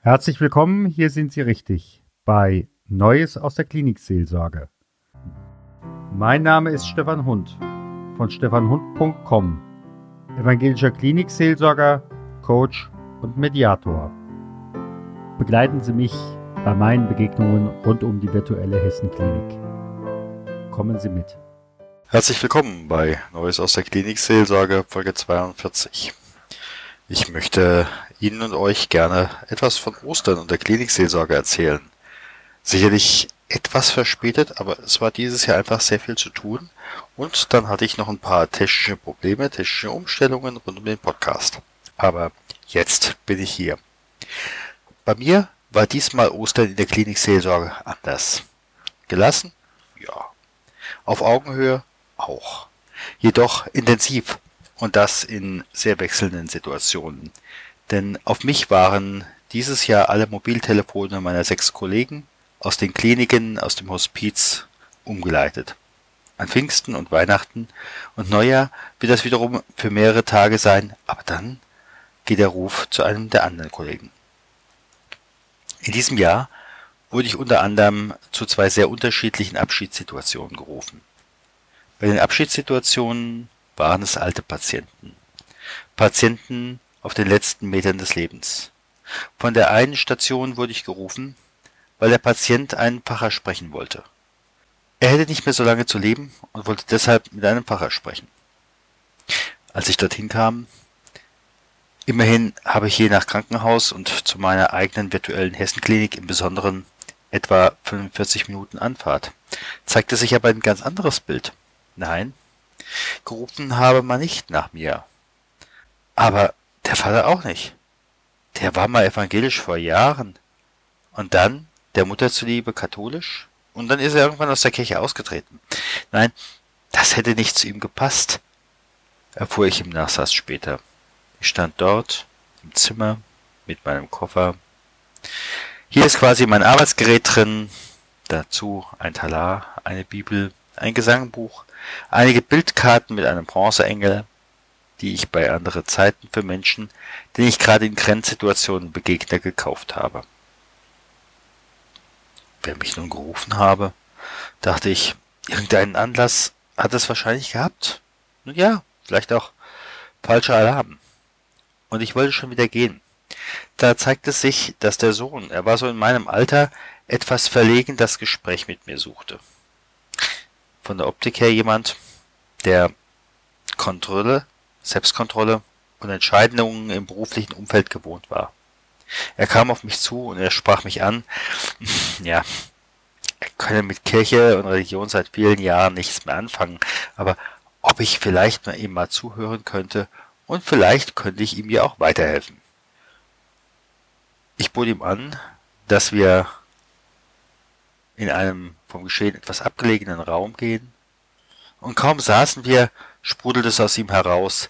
Herzlich willkommen, hier sind Sie richtig bei Neues aus der Klinikseelsorge. Mein Name ist Stefan Hund von stefanhund.com, evangelischer Klinikseelsorger, Coach und Mediator. Begleiten Sie mich bei meinen Begegnungen rund um die virtuelle Hessenklinik. Kommen Sie mit. Herzlich willkommen bei Neues aus der Klinikseelsorge Folge 42. Ich möchte Ihnen und euch gerne etwas von Ostern und der Klinikseelsorge erzählen. Sicherlich etwas verspätet, aber es war dieses Jahr einfach sehr viel zu tun und dann hatte ich noch ein paar technische Probleme, technische Umstellungen rund um den Podcast. Aber jetzt bin ich hier. Bei mir war diesmal Ostern in der Klinikseelsorge anders. Gelassen? Ja. Auf Augenhöhe? Auch. Jedoch intensiv und das in sehr wechselnden Situationen. Denn auf mich waren dieses Jahr alle Mobiltelefone meiner sechs Kollegen aus den Kliniken, aus dem Hospiz umgeleitet. An Pfingsten und Weihnachten und Neujahr wird das wiederum für mehrere Tage sein, aber dann geht der Ruf zu einem der anderen Kollegen. In diesem Jahr wurde ich unter anderem zu zwei sehr unterschiedlichen Abschiedssituationen gerufen. Bei den Abschiedssituationen waren es alte Patienten. Patienten auf den letzten Metern des Lebens. Von der einen Station wurde ich gerufen, weil der Patient einen Pfarrer sprechen wollte. Er hätte nicht mehr so lange zu leben und wollte deshalb mit einem Pfarrer sprechen. Als ich dorthin kam, immerhin habe ich je nach Krankenhaus und zu meiner eigenen virtuellen Hessenklinik im Besonderen etwa 45 Minuten Anfahrt, zeigte sich aber ein ganz anderes Bild. Nein, gerufen habe man nicht nach mir. Aber der Vater auch nicht. Der war mal evangelisch vor Jahren. Und dann, der Mutter zuliebe, katholisch. Und dann ist er irgendwann aus der Kirche ausgetreten. Nein, das hätte nicht zu ihm gepasst, erfuhr ich im Nachsatz später. Ich stand dort im Zimmer mit meinem Koffer. Hier ist quasi mein Arbeitsgerät drin, dazu ein Talar, eine Bibel, ein Gesangbuch, einige Bildkarten mit einem Bronzeengel, die ich bei anderen Zeiten für Menschen, denen ich gerade in Grenzsituationen begegne, gekauft habe. Wer mich nun gerufen habe, dachte ich, irgendeinen Anlass hat es wahrscheinlich gehabt. Nun ja, vielleicht auch falscher Alarm. Und ich wollte schon wieder gehen. Da zeigte es sich, dass der Sohn, er war so in meinem Alter, etwas verlegen das Gespräch mit mir suchte. Von der Optik her jemand, der Kontrolle Selbstkontrolle und Entscheidungen im beruflichen Umfeld gewohnt war. Er kam auf mich zu und er sprach mich an. Ja, er könne mit Kirche und Religion seit vielen Jahren nichts mehr anfangen, aber ob ich vielleicht mal ihm mal zuhören könnte und vielleicht könnte ich ihm ja auch weiterhelfen. Ich bot ihm an, dass wir in einem vom Geschehen etwas abgelegenen Raum gehen, und kaum saßen wir, sprudelte es aus ihm heraus,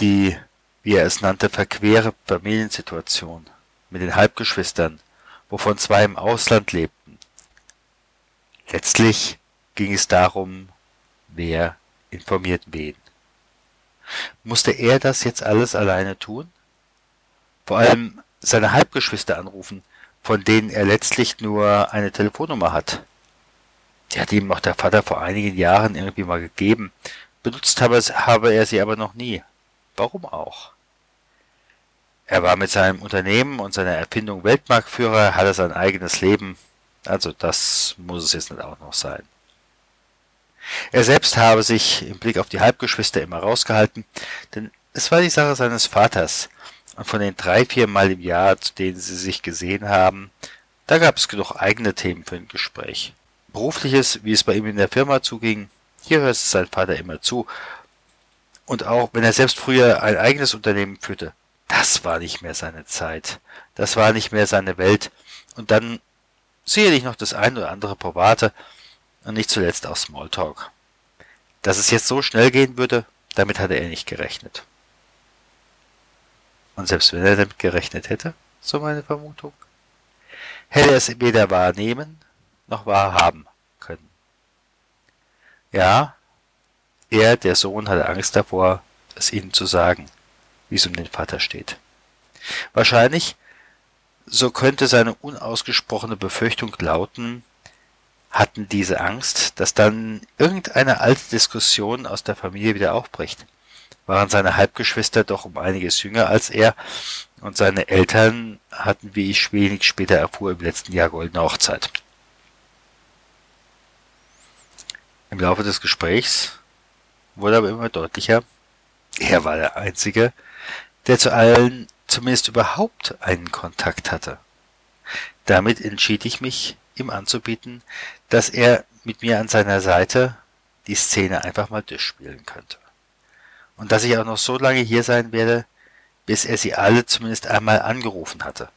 die, wie er es nannte, verquere Familiensituation mit den Halbgeschwistern, wovon zwei im Ausland lebten. Letztlich ging es darum, wer informiert wen. Musste er das jetzt alles alleine tun? Vor allem seine Halbgeschwister anrufen, von denen er letztlich nur eine Telefonnummer hat. Die hat ihm noch der Vater vor einigen Jahren irgendwie mal gegeben. Benutzt habe, habe er sie aber noch nie. Warum auch? Er war mit seinem Unternehmen und seiner Erfindung Weltmarktführer, hatte sein eigenes Leben, also das muss es jetzt nicht auch noch sein. Er selbst habe sich im Blick auf die Halbgeschwister immer rausgehalten, denn es war die Sache seines Vaters, und von den drei, vier Mal im Jahr, zu denen sie sich gesehen haben, da gab es genug eigene Themen für ein Gespräch. Berufliches, wie es bei ihm in der Firma zuging, hier hört sein Vater immer zu und auch wenn er selbst früher ein eigenes Unternehmen führte, das war nicht mehr seine Zeit. Das war nicht mehr seine Welt. Und dann sicherlich noch das ein oder andere Private und nicht zuletzt auch Smalltalk. Dass es jetzt so schnell gehen würde, damit hatte er nicht gerechnet. Und selbst wenn er damit gerechnet hätte, so meine Vermutung, hätte er es weder wahrnehmen noch wahrhaben können. Ja, er, der Sohn, hatte Angst davor, es ihnen zu sagen, wie es um den Vater steht. Wahrscheinlich, so könnte seine unausgesprochene Befürchtung lauten, hatten diese Angst, dass dann irgendeine alte Diskussion aus der Familie wieder aufbricht. Waren seine Halbgeschwister doch um einiges jünger als er und seine Eltern hatten, wie ich wenig später erfuhr, im letzten Jahr goldene Hochzeit. Im Laufe des Gesprächs wurde aber immer deutlicher, er war der Einzige, der zu allen zumindest überhaupt einen Kontakt hatte. Damit entschied ich mich, ihm anzubieten, dass er mit mir an seiner Seite die Szene einfach mal durchspielen könnte. Und dass ich auch noch so lange hier sein werde, bis er sie alle zumindest einmal angerufen hatte.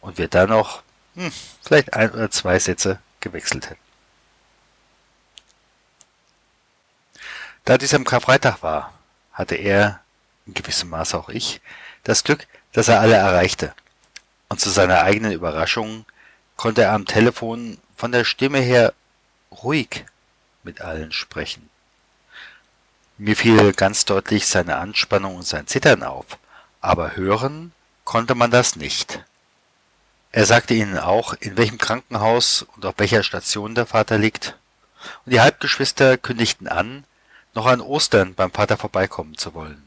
Und wir dann noch hm, vielleicht ein oder zwei Sätze gewechselt hätten. Da dies am Karfreitag war, hatte er, in gewissem Maße auch ich, das Glück, dass er alle erreichte. Und zu seiner eigenen Überraschung konnte er am Telefon von der Stimme her ruhig mit allen sprechen. Mir fiel ganz deutlich seine Anspannung und sein Zittern auf, aber hören konnte man das nicht. Er sagte ihnen auch, in welchem Krankenhaus und auf welcher Station der Vater liegt, und die Halbgeschwister kündigten an, noch an Ostern beim Vater vorbeikommen zu wollen.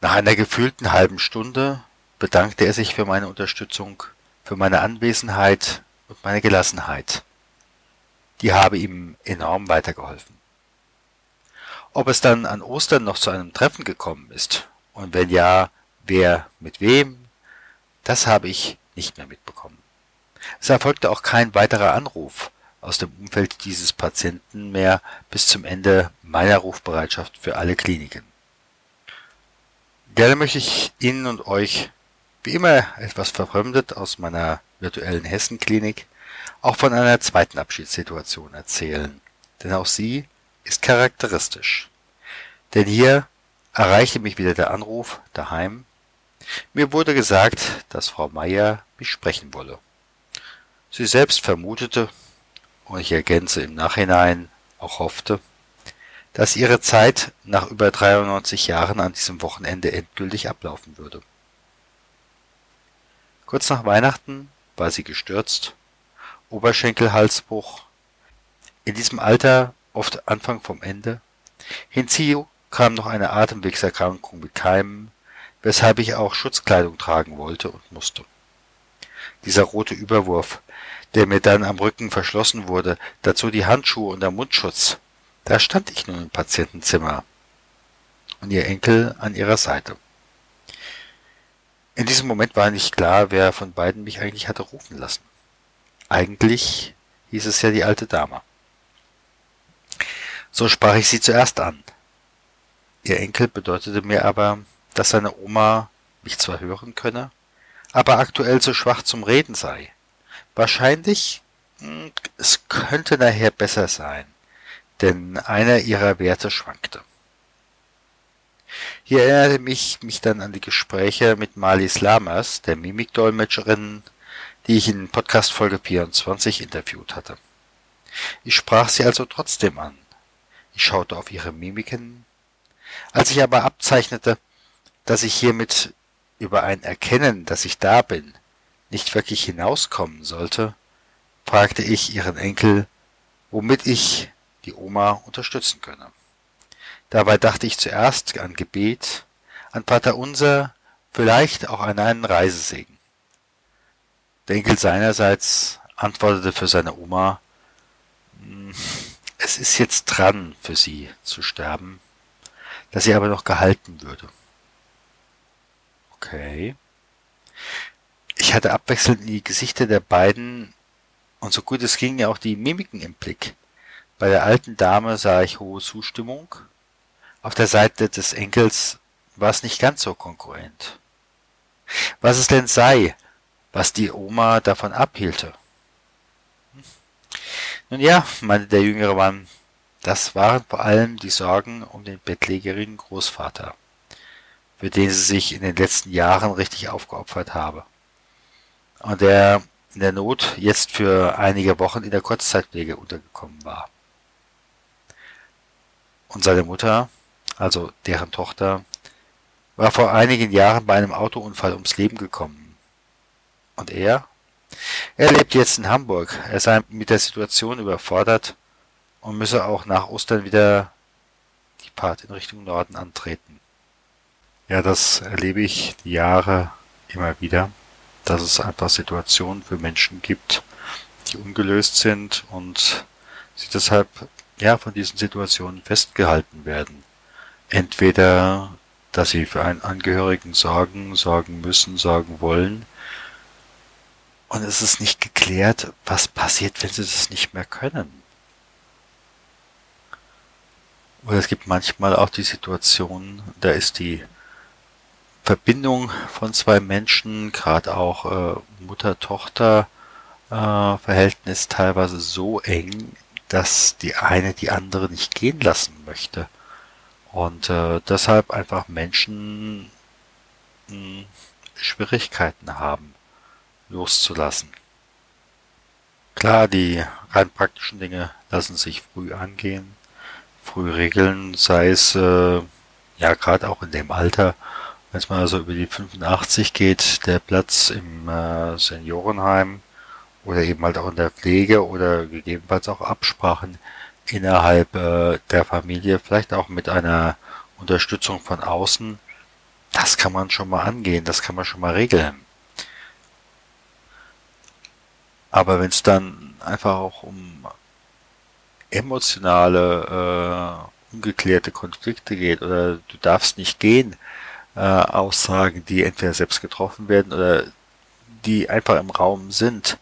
Nach einer gefühlten halben Stunde bedankte er sich für meine Unterstützung, für meine Anwesenheit und meine Gelassenheit. Die habe ihm enorm weitergeholfen. Ob es dann an Ostern noch zu einem Treffen gekommen ist und wenn ja, wer mit wem, das habe ich nicht mehr mitbekommen. Es erfolgte auch kein weiterer Anruf aus dem Umfeld dieses Patienten mehr bis zum Ende meiner Rufbereitschaft für alle Kliniken. Gerne möchte ich Ihnen und euch, wie immer etwas verfremdet aus meiner virtuellen Hessenklinik, auch von einer zweiten Abschiedssituation erzählen, denn auch sie ist charakteristisch. Denn hier erreichte mich wieder der Anruf daheim. Mir wurde gesagt, dass Frau Meier mich sprechen wolle. Sie selbst vermutete, und ich ergänze im Nachhinein auch hoffte, dass ihre Zeit nach über 93 Jahren an diesem Wochenende endgültig ablaufen würde. Kurz nach Weihnachten war sie gestürzt, Oberschenkelhalsbruch, in diesem Alter oft Anfang vom Ende. Hinzu kam noch eine Atemwegserkrankung mit Keimen, weshalb ich auch Schutzkleidung tragen wollte und musste. Dieser rote Überwurf, der mir dann am Rücken verschlossen wurde, dazu die Handschuhe und der Mundschutz, da stand ich nun im Patientenzimmer und ihr Enkel an ihrer Seite. In diesem Moment war nicht klar, wer von beiden mich eigentlich hatte rufen lassen. Eigentlich hieß es ja die alte Dame. So sprach ich sie zuerst an. Ihr Enkel bedeutete mir aber, dass seine Oma mich zwar hören könne, aber aktuell zu schwach zum Reden sei. Wahrscheinlich, hm, es könnte nachher besser sein denn einer ihrer Werte schwankte. Hier erinnerte mich mich dann an die Gespräche mit Marlies Lamas, der Mimikdolmetscherin, die ich in Podcast Folge 24 interviewt hatte. Ich sprach sie also trotzdem an. Ich schaute auf ihre Mimiken. Als ich aber abzeichnete, dass ich hiermit über ein Erkennen, dass ich da bin, nicht wirklich hinauskommen sollte, fragte ich ihren Enkel, womit ich die Oma unterstützen könne. Dabei dachte ich zuerst an Gebet, an Vater Unser, vielleicht auch an einen Reisesegen. Der Enkel seinerseits antwortete für seine Oma, hm, es ist jetzt dran für sie zu sterben, dass sie aber noch gehalten würde. Okay. Ich hatte abwechselnd die Gesichter der beiden und so gut es ging auch die Mimiken im Blick. Bei der alten Dame sah ich hohe Zustimmung, auf der Seite des Enkels war es nicht ganz so konkurrent. Was es denn sei, was die Oma davon abhielte. Nun ja, meinte der jüngere Mann, das waren vor allem die Sorgen um den bettlägerigen Großvater, für den sie sich in den letzten Jahren richtig aufgeopfert habe. Und der in der Not jetzt für einige Wochen in der Kurzzeitpflege untergekommen war. Und seine Mutter, also deren Tochter, war vor einigen Jahren bei einem Autounfall ums Leben gekommen. Und er? Er lebt jetzt in Hamburg. Er sei mit der Situation überfordert und müsse auch nach Ostern wieder die Part in Richtung Norden antreten. Ja, das erlebe ich die Jahre immer wieder, dass es einfach Situationen für Menschen gibt, die ungelöst sind und sie deshalb ja von diesen Situationen festgehalten werden. Entweder, dass sie für einen Angehörigen sorgen, sorgen müssen, sorgen wollen, und es ist nicht geklärt, was passiert, wenn sie das nicht mehr können. Oder es gibt manchmal auch die Situation, da ist die Verbindung von zwei Menschen, gerade auch äh, Mutter-Tochter-Verhältnis äh, teilweise so eng, dass die eine die andere nicht gehen lassen möchte. Und äh, deshalb einfach Menschen mh, hm, Schwierigkeiten haben, loszulassen. Klar, die rein praktischen Dinge lassen sich früh angehen, früh regeln, sei es äh, ja gerade auch in dem Alter, wenn es mal also über die 85 geht, der Platz im äh, Seniorenheim oder eben halt auch in der Pflege oder gegebenenfalls auch Absprachen innerhalb äh, der Familie, vielleicht auch mit einer Unterstützung von außen, das kann man schon mal angehen, das kann man schon mal regeln. Aber wenn es dann einfach auch um emotionale, äh, ungeklärte Konflikte geht oder du darfst nicht gehen, äh, Aussagen, die entweder selbst getroffen werden oder die einfach im Raum sind,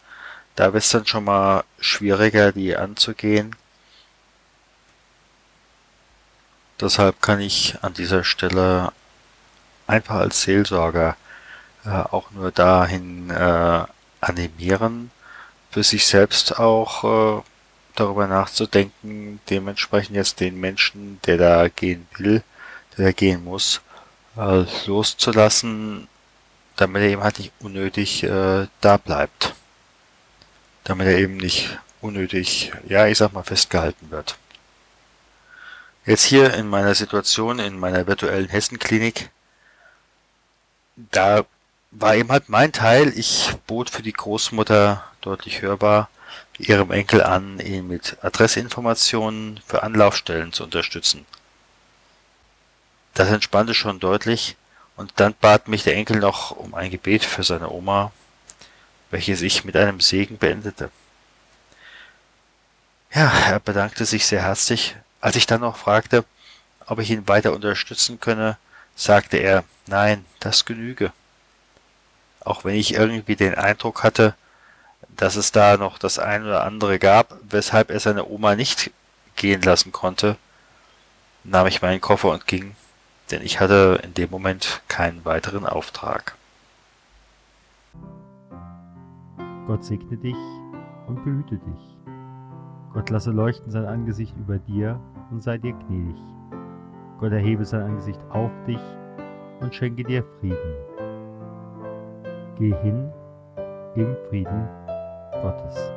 da wird es dann schon mal schwieriger, die anzugehen. Deshalb kann ich an dieser Stelle einfach als Seelsorger äh, auch nur dahin äh, animieren, für sich selbst auch äh, darüber nachzudenken, dementsprechend jetzt den Menschen, der da gehen will, der da gehen muss, loszulassen, damit er eben halt nicht unnötig äh, da bleibt. Damit er eben nicht unnötig, ja, ich sag mal, festgehalten wird. Jetzt hier in meiner Situation, in meiner virtuellen Hessenklinik, da war eben halt mein Teil. Ich bot für die Großmutter deutlich hörbar ihrem Enkel an, ihn mit Adressinformationen für Anlaufstellen zu unterstützen. Das entspannte schon deutlich, und dann bat mich der Enkel noch um ein Gebet für seine Oma, welches ich mit einem Segen beendete. Ja, er bedankte sich sehr herzlich. Als ich dann noch fragte, ob ich ihn weiter unterstützen könne, sagte er, nein, das genüge auch wenn ich irgendwie den Eindruck hatte, dass es da noch das ein oder andere gab, weshalb er seine Oma nicht gehen lassen konnte, nahm ich meinen Koffer und ging, denn ich hatte in dem Moment keinen weiteren Auftrag. Gott segne dich und behüte dich. Gott lasse leuchten sein Angesicht über dir und sei dir gnädig. Gott erhebe sein Angesicht auf dich und schenke dir Frieden. Geh hin im Frieden Gottes.